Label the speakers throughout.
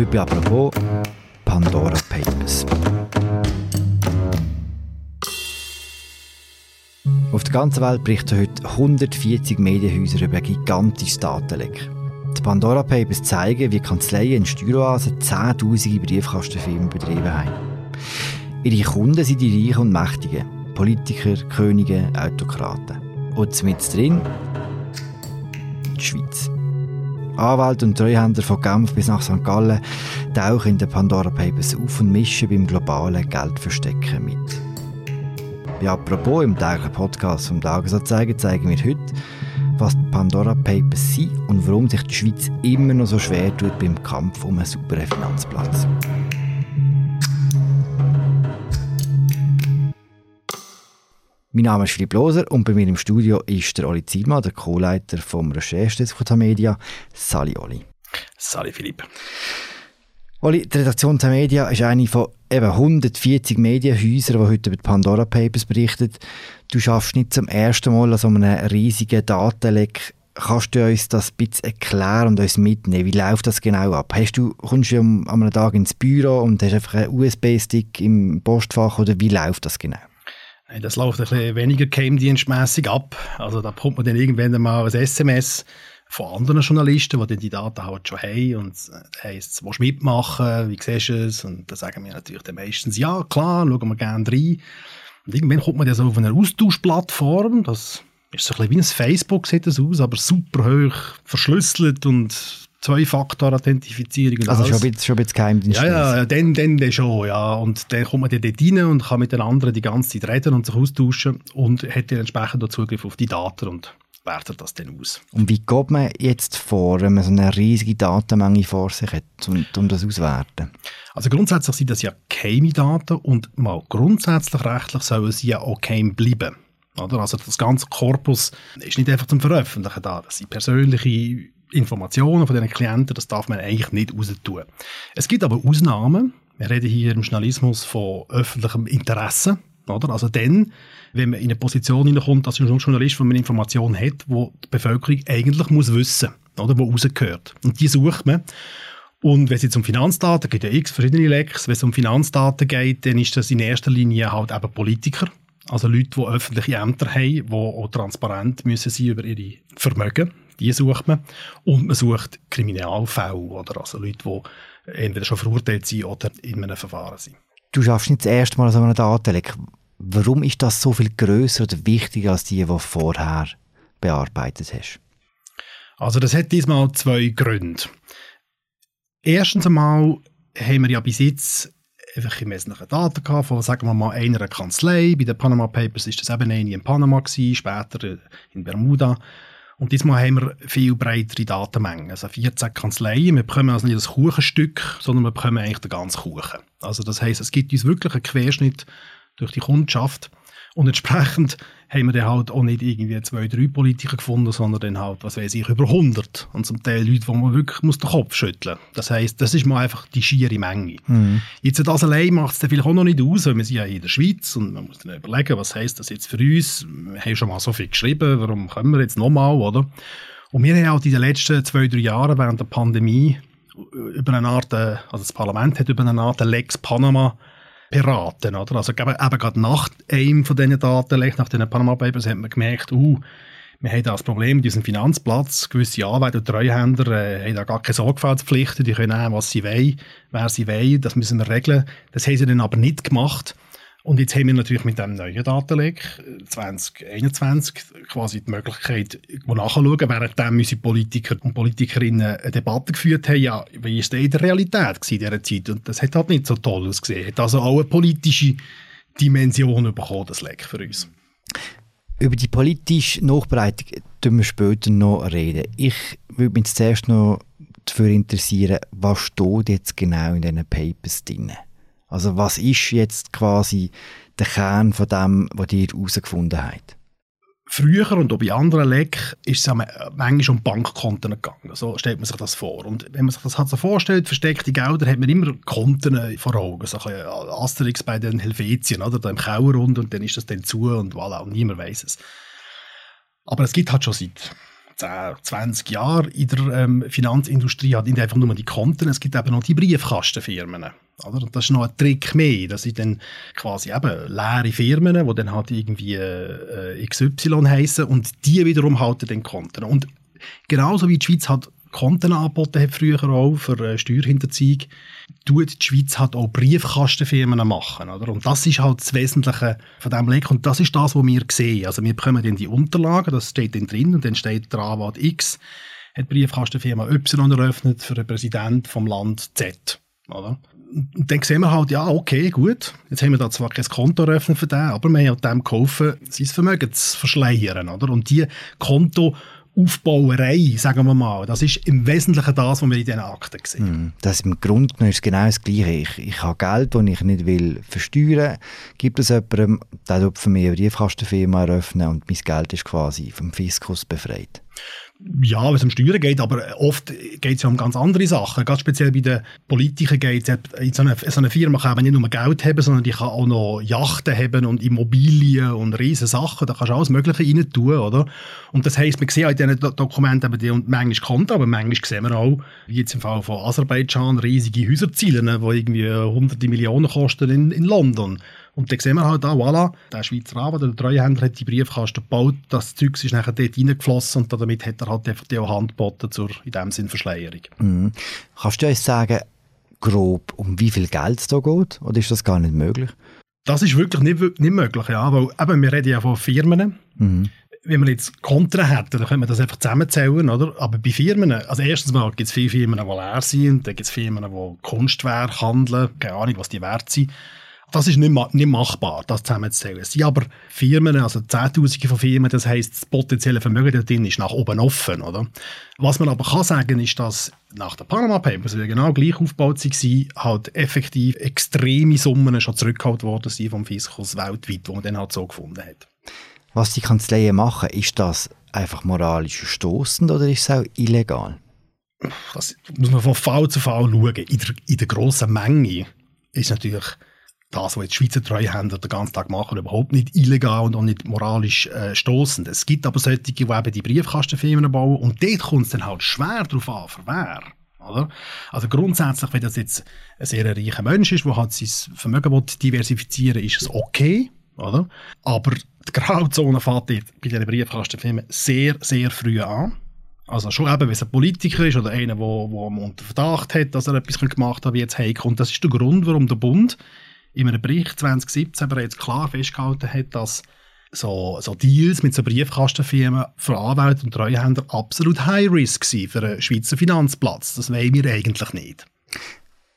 Speaker 1: Heute bei apropos Pandora Papers. Auf der ganzen Welt berichten heute 140 Medienhäuser über ein gigantisches Datenleck. Die Pandora Papers zeigen, wie Kanzleien in Steueroasen zehntausende Briefkastenfirmen betrieben haben. Ihre Kunden sind die Reichen und Mächtigen. Politiker, Könige, Autokraten. Und mit drin die Schweiz. Anwälte und Treuhänder von Genf bis nach St. Gallen tauchen in den Pandora Papers auf und mischen beim globalen Geldverstecken mit. Bei apropos im täglichen Podcast vom Tagesanzeiger zeigen wir heute, was die Pandora Papers sind und warum sich die Schweiz immer noch so schwer tut beim Kampf um einen sauberen Finanzplatz. Mein Name ist Philipp Loser und bei mir im Studio ist der Oli Zielmann, der Co-Leiter vom Recherchedesk von Tamedia. Sali Oli.
Speaker 2: Sali Philipp.
Speaker 1: Oli, die Redaktion Tamedia ist eine von eben 140 Medienhäusern, die heute über die Pandora Papers berichten. Du schaffst nicht zum ersten Mal an so einem riesigen Datenleck. Kannst du uns das ein bisschen erklären und uns mitnehmen? Wie läuft das genau ab? Hast du, kommst du an einem Tag ins Büro und hast einfach einen USB-Stick im Postfach oder wie läuft das genau?
Speaker 2: Das läuft ein bisschen weniger geheimdienstmässig ab. Also da bekommt man dann irgendwann mal ein SMS von anderen Journalisten, die dann die Daten halt schon haben und äh, heisst, willst du mitmachen, wie siehst du es? Und dann sagen wir natürlich dann meistens, ja klar, schauen wir gerne rein. Und irgendwann kommt man dann so auf eine Austauschplattform, das ist so ein bisschen wie ein Facebook, sieht das aus, aber super hoch verschlüsselt und Zwei-Faktor-Authentifizierung.
Speaker 1: Also schon ein bisschen, schon ein bisschen Geheimdienst.
Speaker 2: Ja, ja, dann, dann, dann schon, ja. Und dann kommt man dann dort rein und kann mit den anderen die ganze Zeit reden und sich austauschen und hat dann entsprechend auch Zugriff auf die Daten und wertet das dann aus.
Speaker 1: Und wie geht man jetzt vor, wenn man so eine riesige Datenmenge vor sich hat, um, um das auszuwerten?
Speaker 2: Also grundsätzlich sind das ja geheime Daten und mal grundsätzlich rechtlich sollen sie ja auch geheim bleiben. Oder? Also das ganze Korpus ist nicht einfach zum Veröffentlichen da. Das sind persönliche Informationen von diesen Klienten, das darf man eigentlich nicht raus tun. Es gibt aber Ausnahmen. Wir reden hier im Journalismus von öffentlichem Interesse. Oder? Also dann, wenn man in eine Position hineinkommt als Journalist, wo man Informationen hat, wo die Bevölkerung eigentlich muss wissen, oder, wo rausgehört. Und die sucht man. Und wenn es jetzt um Finanzdaten geht, ja x verschiedene Lecks, wenn es um Finanzdaten geht, dann ist das in erster Linie halt eben Politiker. Also Leute, die öffentliche Ämter haben, die auch transparent müssen sein über ihre Vermögen die sucht man. Und man sucht Kriminalfälle oder also Leute, die entweder schon verurteilt sind oder in einem Verfahren sind.
Speaker 1: Du schaffst nicht das erste Mal so eine Datenleck. Warum ist das so viel größer oder wichtiger als die, die du vorher bearbeitet hast?
Speaker 2: Also das hat diesmal zwei Gründe. Erstens einmal haben wir ja bis jetzt einfach im Wesentlichen Daten gehabt von, sagen wir mal, einer Kanzlei. Bei den Panama Papers ist das eben eine in Panama gewesen, später in Bermuda. Und diesmal haben wir viel breitere Datenmengen. Also 14 Kanzleien. Wir bekommen also nicht das Kuchenstück, sondern wir bekommen eigentlich den ganzen Kuchen. Also das heisst, es gibt uns wirklich einen Querschnitt durch die Kundschaft. Und entsprechend haben wir dann halt auch nicht irgendwie zwei, drei Politiker gefunden, sondern dann halt, was weiß ich, über 100. Und zum Teil Leute, wo man wirklich muss den Kopf schütteln muss. Das heisst, das ist mal einfach die schiere Menge. Mhm. Jetzt das allein macht es dann vielleicht auch noch nicht aus, weil wir sind ja in der Schweiz und man muss dann überlegen, was heisst das jetzt für uns? Wir haben schon mal so viel geschrieben, warum können wir jetzt nochmal, oder? Und wir haben halt in den letzten zwei, drei Jahren während der Pandemie über eine Art, äh, also das Parlament hat über eine Art Lex Panama beraten. Oder? Also eben, eben gerade nach einem von diesen Daten, nach den Panama Papers, hat man gemerkt, uh, wir haben da das Problem mit unserem Finanzplatz. Gewisse Anwälte und Treuhänder äh, haben da gar keine Sorgfaltspflichten. Die können nehmen, was sie wollen, wer sie wollen. Das müssen wir regeln. Das haben sie dann aber nicht gemacht. Und jetzt haben wir natürlich mit dem neuen Datenleck 2021 quasi die Möglichkeit, wo nachschauen, währenddem unsere Politiker und Politikerinnen eine Debatte geführt haben, ja, wie ist das in der Realität in dieser Zeit? Und das hat halt nicht so toll ausgesehen. Hat also auch eine politische Dimension bekommen, das Leck für uns.
Speaker 1: Über die politische Nachbereitung tun wir später noch reden. Ich würde mich zuerst noch dafür interessieren, was steht jetzt genau in diesen Papers drin? Also was ist jetzt quasi der Kern von dem, was ihr herausgefunden habt?
Speaker 2: Früher und auch bei anderen Leck ist es manchmal um Bankkonten gegangen. So stellt man sich das vor. Und wenn man sich das halt so vorstellt, versteckte Gelder, hat man immer Konten vor Augen. So ein Asterix bei den Helvetien, oder? Da im Keller und dann ist das dann zu und voilà, und niemand weiß es. Aber es gibt halt schon seit 10, 20 Jahren in der ähm, Finanzindustrie hat nicht einfach nur die Konten, es gibt eben noch die Briefkastenfirmen. Oder? Das ist noch ein Trick mehr. Das sind dann quasi eben leere Firmen, die dann halt irgendwie äh, XY heißen und die wiederum halten den Konten. Und genauso wie die Schweiz hat Konten angeboten hat früher auch für äh, Steuerhinterziehung, tut die Schweiz halt auch Briefkastenfirmen machen. Oder? Und das ist halt das Wesentliche von diesem Leck. Und das ist das, was wir sehen. Also wir bekommen dann die Unterlagen, das steht dann drin und dann steht der Anwalt X, hat Briefkastenfirma Y eröffnet für den Präsident vom Land Z. Oder? Und dann sehen wir halt, ja, okay, gut, jetzt haben wir da zwar kein Konto eröffnet für den, aber wir haben dem geholfen, sein Vermögen zu verschleiern. Oder? Und die Konto Aufbauerei, sagen wir mal. Das ist im Wesentlichen das, was wir in diesen Akten sehen.
Speaker 1: Hm, das im Grunde genommen ist genau das Gleiche. Ich, ich habe Geld, das ich nicht will versteuern. Gibt es jemandem, der für mich eine Briefkastenfirma eröffnen und mein Geld ist quasi vom Fiskus befreit?
Speaker 2: Ja, wenn es um Steuern geht, aber oft geht es ja um ganz andere Sachen. Ganz speziell bei den Politikern geht es, in so einer, so eine Firma kann nicht nur Geld haben, sondern die kann auch noch Yachten haben und Immobilien und riesige Sachen. Da kannst du alles Mögliche rein tun, oder? Und das heisst, man sieht in diesen Dokumenten eben die, und manchmal kommt, aber manchmal sehen wir auch, wie jetzt im Fall von Aserbaidschan, riesige Häuserziele, die irgendwie hunderte Millionen kosten in, in London. Und dann sehen wir halt da, voilà, der Schweizer Anwalt, der Treuhänder hat die Briefkasten gebaut, das Zeug ist nachher dort reingeflossen und damit hat er halt einfach die auch Hand geboten zur, in dem Sinn, Verschleierung.
Speaker 1: Mhm. Kannst du uns sagen, grob, um wie viel Geld es da geht? Oder ist das gar nicht möglich?
Speaker 2: Das ist wirklich nicht, nicht möglich, ja, weil eben, wir reden ja von Firmen. Mhm. Wenn wir jetzt Konten hätten, dann könnte man das einfach zusammenzählen, oder? Aber bei Firmen, also erstens mal gibt es viele Firmen, die leer sind, dann gibt es Firmen, die Kunstwerke handeln, keine Ahnung, was die wert sind. Das ist nicht, nicht machbar, das zusammenzuzählen. Es sind aber Firmen, also Zehntausende von Firmen, das heisst, das potenzielle Vermögen da drin ist nach oben offen. Oder? Was man aber kann sagen, ist, dass nach den Panama Papers, die genau gleich aufgebaut waren, halt effektiv extreme Summen schon zurückgehalten worden sind vom Fiskus weltweit, wo man dann halt so gefunden hat.
Speaker 1: Was die Kanzleien machen, ist das einfach moralisch stoßend oder ist es auch illegal?
Speaker 2: Das muss man von Fall zu Fall schauen. In der, in der grossen Menge ist natürlich das, was jetzt Schweizer Treuhänder den ganzen Tag machen, überhaupt nicht illegal und auch nicht moralisch äh, stoßend. Es gibt aber solche, die eben die Briefkastenfirmen bauen und dort kommt es dann halt schwer darauf an, für wer. Oder? Also grundsätzlich, wenn das jetzt ein sehr reicher Mensch ist, der halt sein Vermögen diversifizieren will, ist es okay. Oder? Aber die Grauzone fängt bei diesen Briefkastenfirmen sehr, sehr früh an. Also schon eben, wenn es ein Politiker ist oder einer, der unter Verdacht hat, dass er etwas gemacht hat, wie jetzt Heiko. Und das ist der Grund, warum der Bund in einem Bericht 2017 bereits klar festgehalten hat, dass so, so Deals mit so Briefkastenfirmen für Anwälte und Treuhänder absolut High Risk sind für einen Schweizer Finanzplatz. Das wollen wir eigentlich nicht.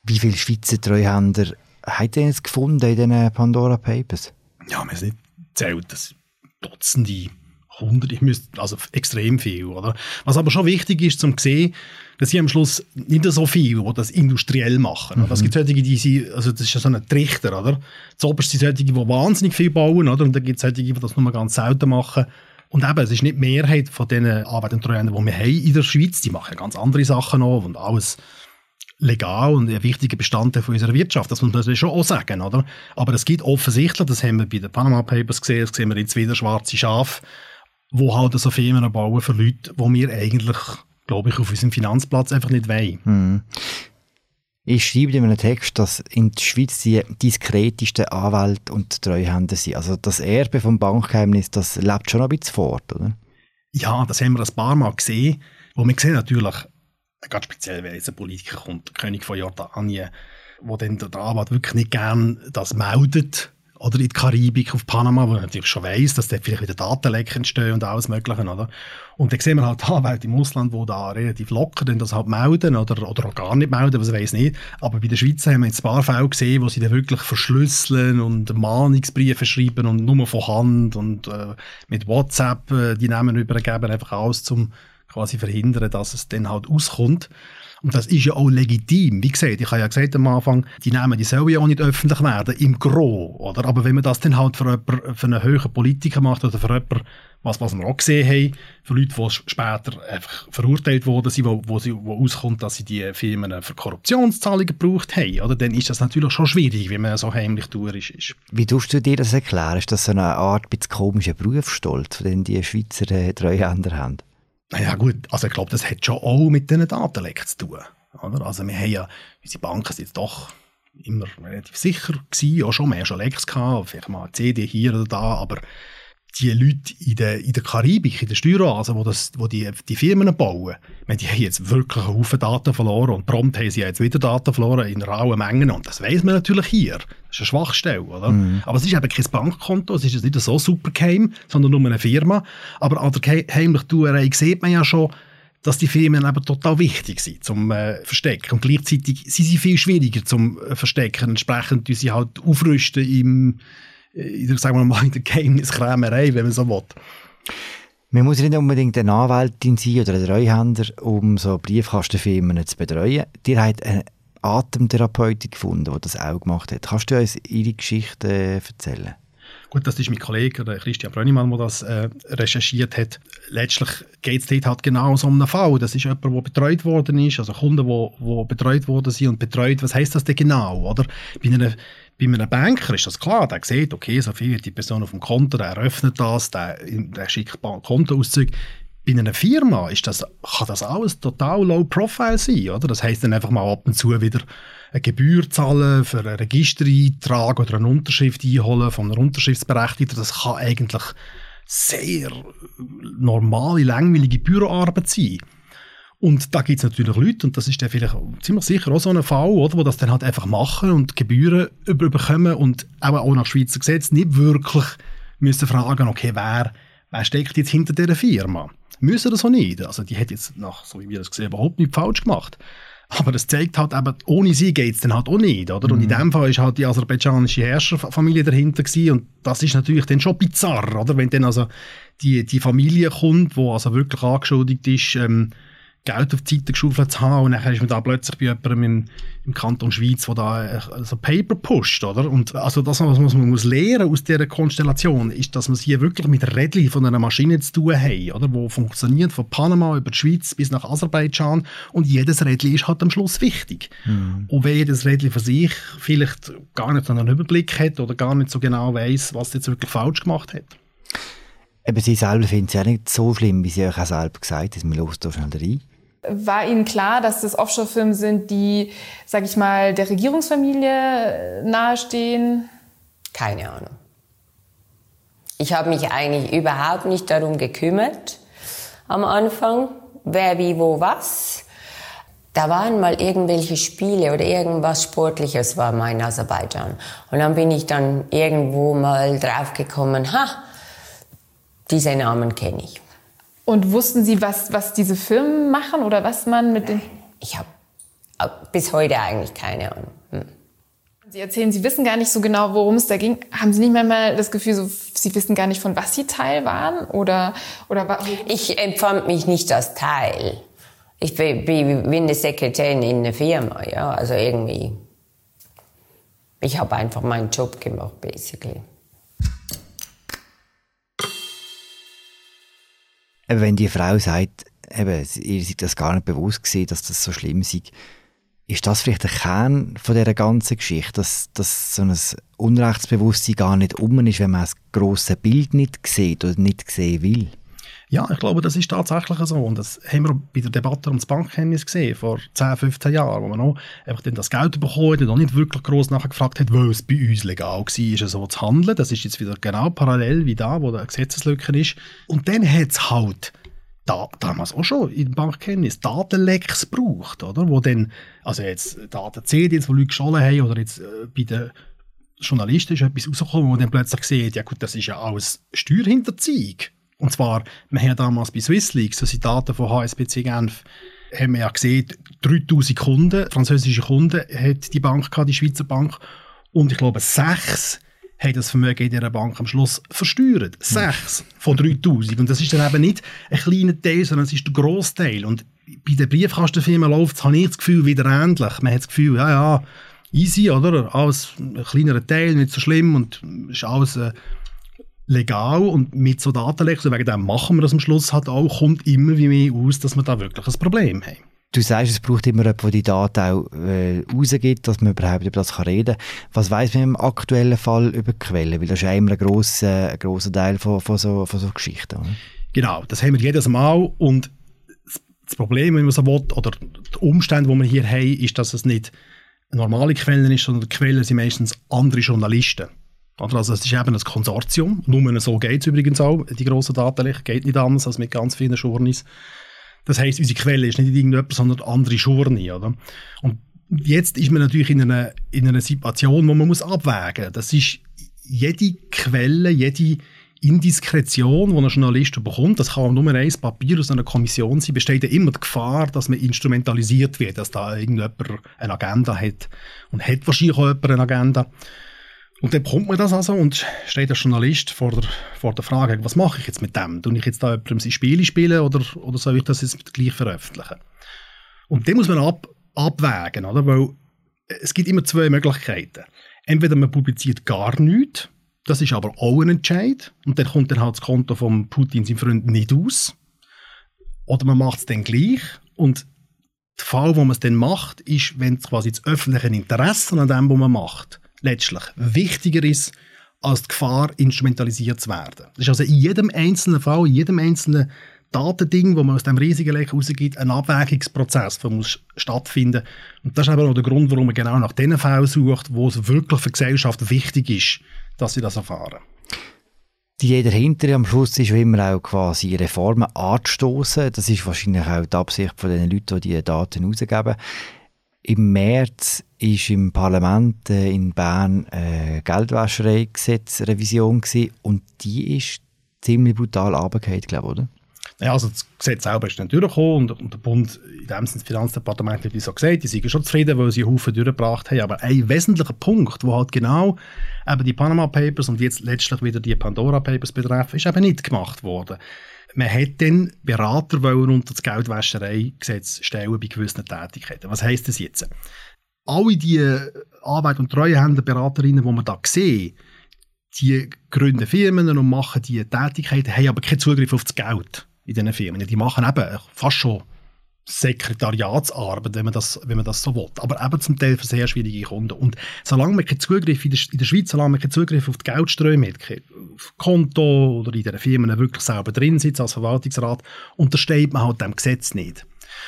Speaker 1: Wie viele Schweizer Treuhänder habt ihr jetzt gefunden in diesen Pandora Papers?
Speaker 2: Ja, wir es nicht gezählt. Das Dutzende hundert, ich müsste, also extrem viel, oder? Was aber schon wichtig ist, zum sehen, dass sie am Schluss nicht so viel, die das industriell machen. Mhm. Es gibt solche, die sind, also das ist ja so ein Trichter, oder? Zuoberst sind solche, die wahnsinnig viel bauen, oder? Und dann gibt es solche, die das nur ganz selten machen. Und eben, es ist nicht die Mehrheit von den Arbeitern die wir haben in der Schweiz, die machen ganz andere Sachen auch und alles legal und ein wichtiger Bestandteil von unserer Wirtschaft. Das muss man schon auch sagen, oder? Aber es gibt offensichtlich, das haben wir bei den Panama Papers gesehen, das sehen wir jetzt wieder schwarze Schafe, wo halt so Firmen bauen für Leute, die wir eigentlich, glaube ich, auf unserem Finanzplatz einfach nicht wollen.
Speaker 1: Hm. Ich schreibe in einem Text, dass in der Schweiz die diskretesten Anwälte und Treuhänder sind. Also das Erbe vom Bankgeheimnis, das lebt schon ein bisschen fort, oder?
Speaker 2: Ja, das haben wir ein paar Mal gesehen. Wo wir sehen natürlich, ganz speziell, wenn jetzt ein Politiker kommt, der König von Jordanien, wo dann der Anwalt wirklich nicht gern das meldet, oder in die Karibik, auf Panama, wo man natürlich schon weiss, dass dort vielleicht wieder Datenleck entstehen und alles Mögliche, oder? Und dann sehen wir halt Anwälte im Ausland, die da relativ locker das halt melden oder, oder auch gar nicht melden, was weiß nicht. Aber bei den Schweizer haben wir jetzt ein paar Fälle gesehen, wo sie dann wirklich verschlüsseln und Mahnungsbriefe schreiben und nur von Hand und äh, mit WhatsApp äh, die Namen übergeben, einfach alles zum quasi verhindern, dass es dann halt auskommt. Und das ist ja auch legitim. Wie gesagt, ich habe ja gesagt am Anfang, die Namen, die sollen ja auch nicht öffentlich werden, im Gro, oder? Aber wenn man das dann halt für, jemanden, für einen höheren Politiker macht oder für jemanden, was, was wir auch gesehen haben, für Leute, die später einfach verurteilt worden sind, wo, wo, wo auskommt, dass sie die Firmen für Korruptionszahlungen gebraucht haben, oder? Dann ist das natürlich schon schwierig, wenn man so heimlich durch ist.
Speaker 1: Wie tust du dir das erklären? Ist das so eine Art bisschen komischer Berufsstolz, den die Schweizer äh, Treuhänder haben?
Speaker 2: Naja gut, also ich glaube, das hat schon auch mit diesen Datenleck zu tun. Oder? Also wir haben ja, unsere Banken sind doch immer relativ sicher gewesen, auch schon, mehr schon Lecks gehabt, vielleicht mal eine CD hier oder da, aber die Leute in der, in der Karibik, in der Steueroase, wo, das, wo die, die Firmen bauen, meine, die haben jetzt wirklich einen Haufen Daten verloren und prompt haben sie jetzt wieder Daten verloren in rauen Mengen und das weiß man natürlich hier. Das ist eine Schwachstelle, oder? Mm. Aber es ist eben kein Bankkonto, es ist nicht so super geheim, sondern nur eine Firma. Aber an der heimlichen Tuerei sieht man ja schon, dass die Firmen eben total wichtig sind zum äh, Verstecken. Und gleichzeitig sind sie viel schwieriger zum äh, Verstecken. Entsprechend sie halt aufrüsten im in, sagen wir mal, in der Geheimniskrämerei, wenn man so will.
Speaker 1: Man muss nicht unbedingt eine Anwältin sein oder ein Treuhänder, um so Briefkastenfirmen zu betreuen. Dir hat eine Atemtherapeutin gefunden, die das auch gemacht hat. Kannst du uns ihre Geschichte äh, erzählen?
Speaker 2: Gut, das ist mein Kollege, Christian Brönnimann, der das äh, recherchiert hat. Letztlich geht es dort halt genau so um einen Fall. Das ist jemand, der betreut worden ist, also Kunden, die betreut worden sind und betreut, was heißt das denn genau, oder? Bei einer bei einem Banker ist das klar, der sieht, okay, so viel die Person auf dem Konto, der eröffnet das, der, der schickt Kontoauszüge. Bei einer Firma ist das, kann das alles total low profile sein, oder? Das heisst dann einfach mal ab und zu wieder eine Gebühr zahlen für einen Registereintrag oder eine Unterschrift einholen von einer Unterschriftsberechtigten. Das kann eigentlich sehr normale, langweilige Büroarbeit sein. Und da gibt es natürlich Leute, und das ist dann vielleicht ziemlich sicher auch so ein Fall, oder, wo das dann halt einfach machen und Gebühren überbekommen und auch, auch nach Schweizer Gesetz nicht wirklich müssen fragen, okay, wer, wer steckt jetzt hinter dieser Firma? Müssen das auch nicht. Also die hat jetzt, nach, so wie wir das gesehen überhaupt nicht falsch gemacht. Aber das zeigt halt eben, ohne sie geht es dann halt auch nicht, oder? Und in mhm. dem Fall ist halt die aserbaidschanische Herrscherfamilie dahinter gewesen und das ist natürlich dann schon bizarr, oder? Wenn dann also die, die Familie kommt, wo also wirklich angeschuldigt ist, ähm, Geld auf die Seite geschaufelt zu haben und dann ist man da plötzlich bei jemandem im, im Kanton Schweiz, der da äh, so Paper pusht, oder? Und also das, was man muss lernen aus dieser Konstellation, ist, dass man hier wirklich mit Rädchen von einer Maschine zu tun haben, oder? Wo funktioniert von Panama über die Schweiz bis nach Aserbaidschan und jedes Rädchen ist halt am Schluss wichtig. Mhm. Und wenn jedes Rädchen für sich vielleicht gar nicht einen Überblick hat oder gar nicht so genau weiß, was jetzt wirklich falsch gemacht hat.
Speaker 1: Aber Sie selber finden es ja nicht so schlimm, wie Sie euch auch selber gesagt haben. Wir hören da schnell rein.
Speaker 3: War Ihnen klar, dass das Offshore-Firmen sind, die, sag ich mal, der Regierungsfamilie nahestehen?
Speaker 4: Keine Ahnung. Ich habe mich eigentlich überhaupt nicht darum gekümmert am Anfang, wer wie wo was. Da waren mal irgendwelche Spiele oder irgendwas Sportliches war mein Aserbaidschan. Und dann bin ich dann irgendwo mal draufgekommen, ha, diese Namen kenne ich.
Speaker 3: Und wussten Sie, was, was diese Firmen machen oder was man mit den...
Speaker 4: Ich habe bis heute eigentlich keine Ahnung. Hm.
Speaker 3: Sie erzählen, Sie wissen gar nicht so genau, worum es da ging. Haben Sie nicht manchmal das Gefühl, so, Sie wissen gar nicht, von was Sie Teil waren? Oder, oder
Speaker 4: ich empfand mich nicht als Teil. Ich bin, bin eine Sekretärin in einer Firma, ja, also irgendwie. Ich habe einfach meinen Job gemacht, basically.
Speaker 1: Wenn die Frau sagt, eben, ihr seid das gar nicht bewusst gewesen, dass das so schlimm ist, ist das vielleicht der Kern von dieser ganzen Geschichte, dass, dass so ein Unrechtsbewusstsein gar nicht um ist, wenn man das grosse Bild nicht sieht oder nicht sehen will?
Speaker 2: Ja, ich glaube, das ist tatsächlich so. Und das haben wir bei der Debatte um das Bankgeheimnis gesehen, vor 10, 15 Jahren, wo man noch einfach dann das Geld bekommen hat und auch nicht wirklich groß nachgefragt hat, weil es bei uns legal war, so zu handeln. Das ist jetzt wieder genau parallel wie da, wo der Gesetzeslücke ist. Und dann hat es halt da, damals auch schon im Bankgeheimnis Datenlecks braucht, oder? Wo dann, also jetzt Daten-CD, wo Leute geschollen haben, oder jetzt äh, bei den Journalisten ist etwas rausgekommen, wo dann plötzlich sieht, ja gut, das ist ja alles Steuerhinterziehung. Und zwar, wir haben damals bei Swissleaks, so sind Daten von HSBC Genf, haben wir ja gesehen, 3000 Kunden, französische Kunden, hat die Bank gehabt, die Schweizer Bank. Und ich glaube, sechs haben das Vermögen in dieser Bank am Schluss versteuert. Sechs von 3000. Und das ist dann eben nicht ein kleiner Teil, sondern es ist der Großteil. Und bei den Briefkastenfirmen läuft es, habe ich das Gefühl, wieder ähnlich. Man hat das Gefühl, ja, ja, easy, oder? Alles ein kleinerer Teil, nicht so schlimm und ist alles äh, legal und mit so Datenlecks, wegen dem machen wir das am Schluss halt auch, kommt immer wie mehr aus, dass wir da wirklich ein Problem haben.
Speaker 1: Du sagst, es braucht immer jemanden, der die Daten auch äh, rausgibt, dass man überhaupt über das kann reden kann. Was weiss man im aktuellen Fall über Quellen? Weil das ist ja immer ein grosser, ein grosser Teil von, von, so, von so Geschichten. Oder?
Speaker 2: Genau, das haben wir jedes Mal und das Problem, wenn man so will, oder die Umstände, die wir hier haben, ist, dass es nicht normale Quellen ist, sondern die Quellen sind meistens andere Journalisten. Also es ist eben ein Konsortium, nur so geht es übrigens auch, die grossen Datenlöcher, geht nicht anders als mit ganz vielen Journeys. Das heisst, unsere Quelle ist nicht irgendjemand, sondern andere oder? Und jetzt ist man natürlich in einer, in einer Situation, wo man muss abwägen muss. Das ist jede Quelle, jede Indiskretion, die ein Journalist bekommt, das kann nur ein Papier aus einer Kommission sein, besteht ja immer die Gefahr, dass man instrumentalisiert wird, dass da irgendjemand eine Agenda hat. Und hat wahrscheinlich auch jemand eine Agenda. Und dann bekommt man das also und steht der Journalist vor der, vor der Frage, was mache ich jetzt mit dem? Tue ich jetzt da jemandem sein Spiele spielen oder, oder soll ich das jetzt gleich veröffentlichen? Und dann muss man ab, abwägen, oder? Weil es gibt immer zwei Möglichkeiten. Entweder man publiziert gar nichts, das ist aber auch ein Entscheid. Und dann kommt dann halt das Konto von Putin, seinem Freund, nicht aus. Oder man macht es dann gleich. Und der Fall, wo man es dann macht, ist, wenn quasi das öffentliche Interesse an dem, was man macht, letztlich wichtiger ist, als die Gefahr, instrumentalisiert zu werden. Das ist also in jedem einzelnen Fall, in jedem einzelnen Datending, wo man aus dem riesigen Lech rausgibt, ein Abwägungsprozess, der muss stattfinden. Und das ist aber auch der Grund, warum man genau nach den Fällen sucht, wo es wirklich für die Gesellschaft wichtig ist, dass sie das erfahren.
Speaker 1: Die dahinter am Schluss ist immer auch quasi Reformen anzustoßen. Das ist wahrscheinlich auch die Absicht von den Leuten, die diese Daten herausgeben. Im März ist im Parlament äh, in Bern eine Geldwäschereigesetzrevision und die ist ziemlich brutal runtergefallen, glaube ich, oder?
Speaker 2: Ja, also das Gesetz selber ist dann durchgekommen und, und der Bund, in dem Sinne das Finanzdepartement hat so gesagt, die sind schon zufrieden, weil sie einen Haufen durchgebracht haben. Aber ein wesentlicher Punkt, wo halt genau eben die Panama Papers und jetzt letztlich wieder die Pandora Papers betreffen, ist eben nicht gemacht worden. Man hätte dann Berater wollen unter das Geldwäschereigesetz stellen bei gewissen Tätigkeiten. Was heisst das jetzt? Alle die Arbeit- und Treuhänderberaterinnen, die man da sehen, die gründen Firmen und machen diese Tätigkeiten, haben aber keinen Zugriff auf das Geld in diesen Firmen. Die machen eben fast schon Sekretariatsarbeit, wenn man das, wenn man das so will. Aber eben zum Teil für sehr schwierige Kunden. Und solange man keinen Zugriff in der, in der Schweiz, solange man keinen Zugriff auf die Geldströme hat, auf Konto oder in diesen Firmen wirklich selber drin sitzt als Verwaltungsrat, untersteht man halt dem Gesetz nicht.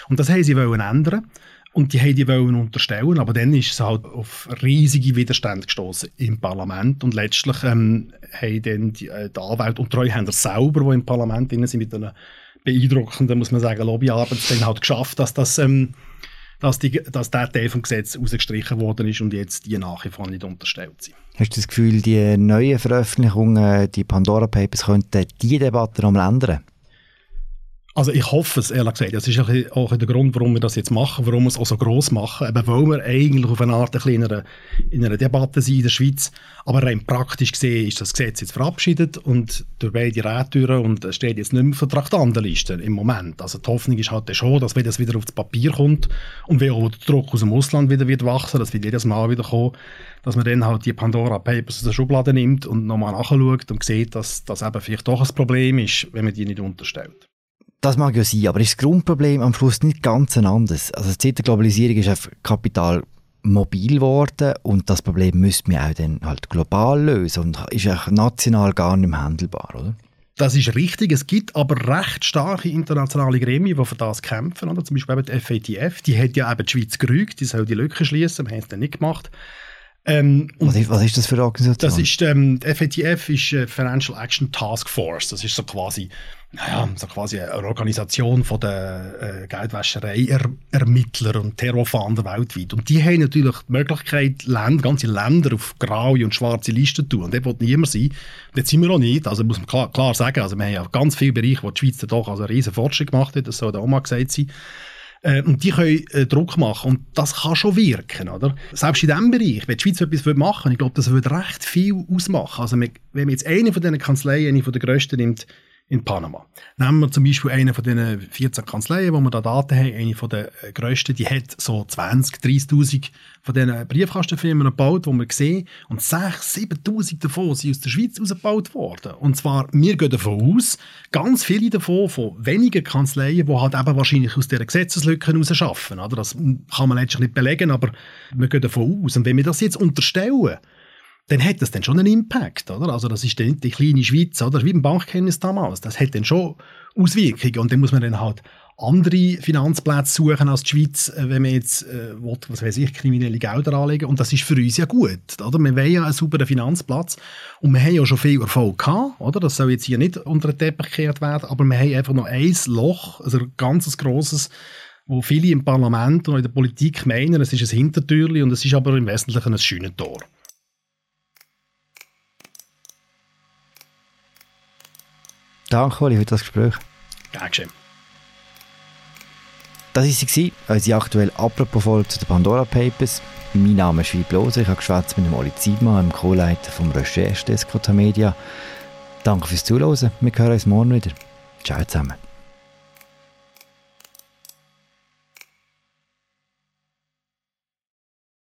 Speaker 2: Und das haben sie wollen ändern. Und die haben die wollen unterstellen, aber dann ist es halt auf riesige Widerstände gestoßen im Parlament und letztlich ähm, haben dann die, äh, die Anwälte und Treuhänder selber, die im Parlament drin sind, mit einer beeindruckenden, muss man sagen, Lobbyarbeit dann halt geschafft, dass das ähm, dass, die, dass der Teil vom Gesetz rausgestrichen worden ist und jetzt die nach wie vor nicht unterstellt sind.
Speaker 1: Hast du das Gefühl, die neuen Veröffentlichungen, die Pandora Papers, könnten diese Debatte noch ändern?
Speaker 2: Also ich hoffe es, ehrlich gesagt. Das ist auch der Grund, warum wir das jetzt machen, warum wir es auch so gross machen. Eben weil wir eigentlich auf eine Art ein in, einer, in einer Debatte sind in der Schweiz. Aber rein praktisch gesehen ist das Gesetz jetzt verabschiedet und durch beide Rättüren und es steht jetzt nicht mehr auf der Traktandenliste im Moment. Also die Hoffnung ist halt schon, dass wenn das wieder aufs Papier kommt und wenn auch der Druck aus dem Ausland wieder wird wachsen, das wird jedes Mal wieder kommen, dass man dann halt die Pandora Papers aus der Schublade nimmt und nochmal nachschaut und sieht, dass das eben vielleicht doch ein Problem ist, wenn man die nicht unterstellt.
Speaker 1: Das mag ja sein, aber ist das Grundproblem am Schluss nicht ganz ein anderes? Also seit der Globalisierung ist auf Kapital mobil geworden und das Problem müsste man auch dann halt global lösen und ist auch national gar nicht mehr handelbar, oder?
Speaker 2: Das ist richtig. Es gibt aber recht starke internationale Gremien, die für das kämpfen. Oder? Zum Beispiel die FATF. Die hat ja eben die Schweiz gerügt, die soll die Lücke schließen. Wir haben es dann nicht gemacht.
Speaker 1: Ähm, was, ist, was, ist, das für eine Organisation?
Speaker 2: Das ist, ähm, die FATF ist äh, Financial Action Task Force. Das ist so quasi naja, so quasi eine Organisation von der äh, Geldwäscherei-Ermittler und Terrorfahnder weltweit. Und die haben natürlich die Möglichkeit, Länder, ganze Länder auf graue und schwarze Listen zu tun. Und dort will niemand sein. Dort sind wir auch nicht. Also muss man klar, klar sagen, also wir haben ja ganz viele Bereiche, wo die Schweiz doch also einen riesen Fortschritt gemacht hat, das soll auch mal gesagt sein. Äh, und die können äh, Druck machen. Und das kann schon wirken, oder? Selbst in diesem Bereich, wenn die Schweiz etwas machen ich glaube, das würde recht viel ausmachen. Also, wenn man jetzt eine von diesen Kanzleien, eine von der grössten nimmt, in Panama. Nehmen wir zum Beispiel eine von diesen 14 Kanzleien, wo wir da Daten haben, eine von der äh, grössten, die hat so 20, 30'000 von diesen Briefkastenfirmen gebaut, die wir sehen, und 6, 7'000 davon sind aus der Schweiz ausgebaut worden. Und zwar, wir gehen davon aus, ganz viele davon von wenigen Kanzleien, die halt eben wahrscheinlich aus dieser Gesetzeslücke heraus arbeiten. Das kann man letztlich nicht belegen, aber wir gehen davon aus. Und wenn wir das jetzt unterstellen, dann hat das dann schon einen Impact, oder? Also das ist dann die kleine Schweiz, oder? Wie im Bankkenntnis damals. Das hat dann schon Auswirkungen und dann muss man dann halt andere Finanzplätze suchen als die Schweiz, äh, wenn man jetzt, äh, will, was weiß ich, kriminelle Gelder anlegen. Und das ist für uns ja gut, oder? Wir wollen ja einen sauberen Finanzplatz. Und wir haben ja schon viel Erfolg gehabt, oder? Das soll jetzt hier nicht unter den Teppich gekehrt werden, aber wir haben einfach noch ein Loch, also ein ganz grosses, wo viele im Parlament und in der Politik meinen, es ist ein Hintertürli und es ist aber im Wesentlichen ein schönes Tor.
Speaker 1: Danke, Oli, für das Gespräch.
Speaker 2: Gern geschehen.
Speaker 1: Das war sie, unsere aktuelle Apropos-Folge zu den Pandora Papers. Mein Name ist Philipp Loser, ich habe geschwätzt mit dem Oli Ziedmann, dem Co-Leiter vom Recherche Media. Danke fürs Zuhören, wir hören uns morgen wieder. Ciao zusammen.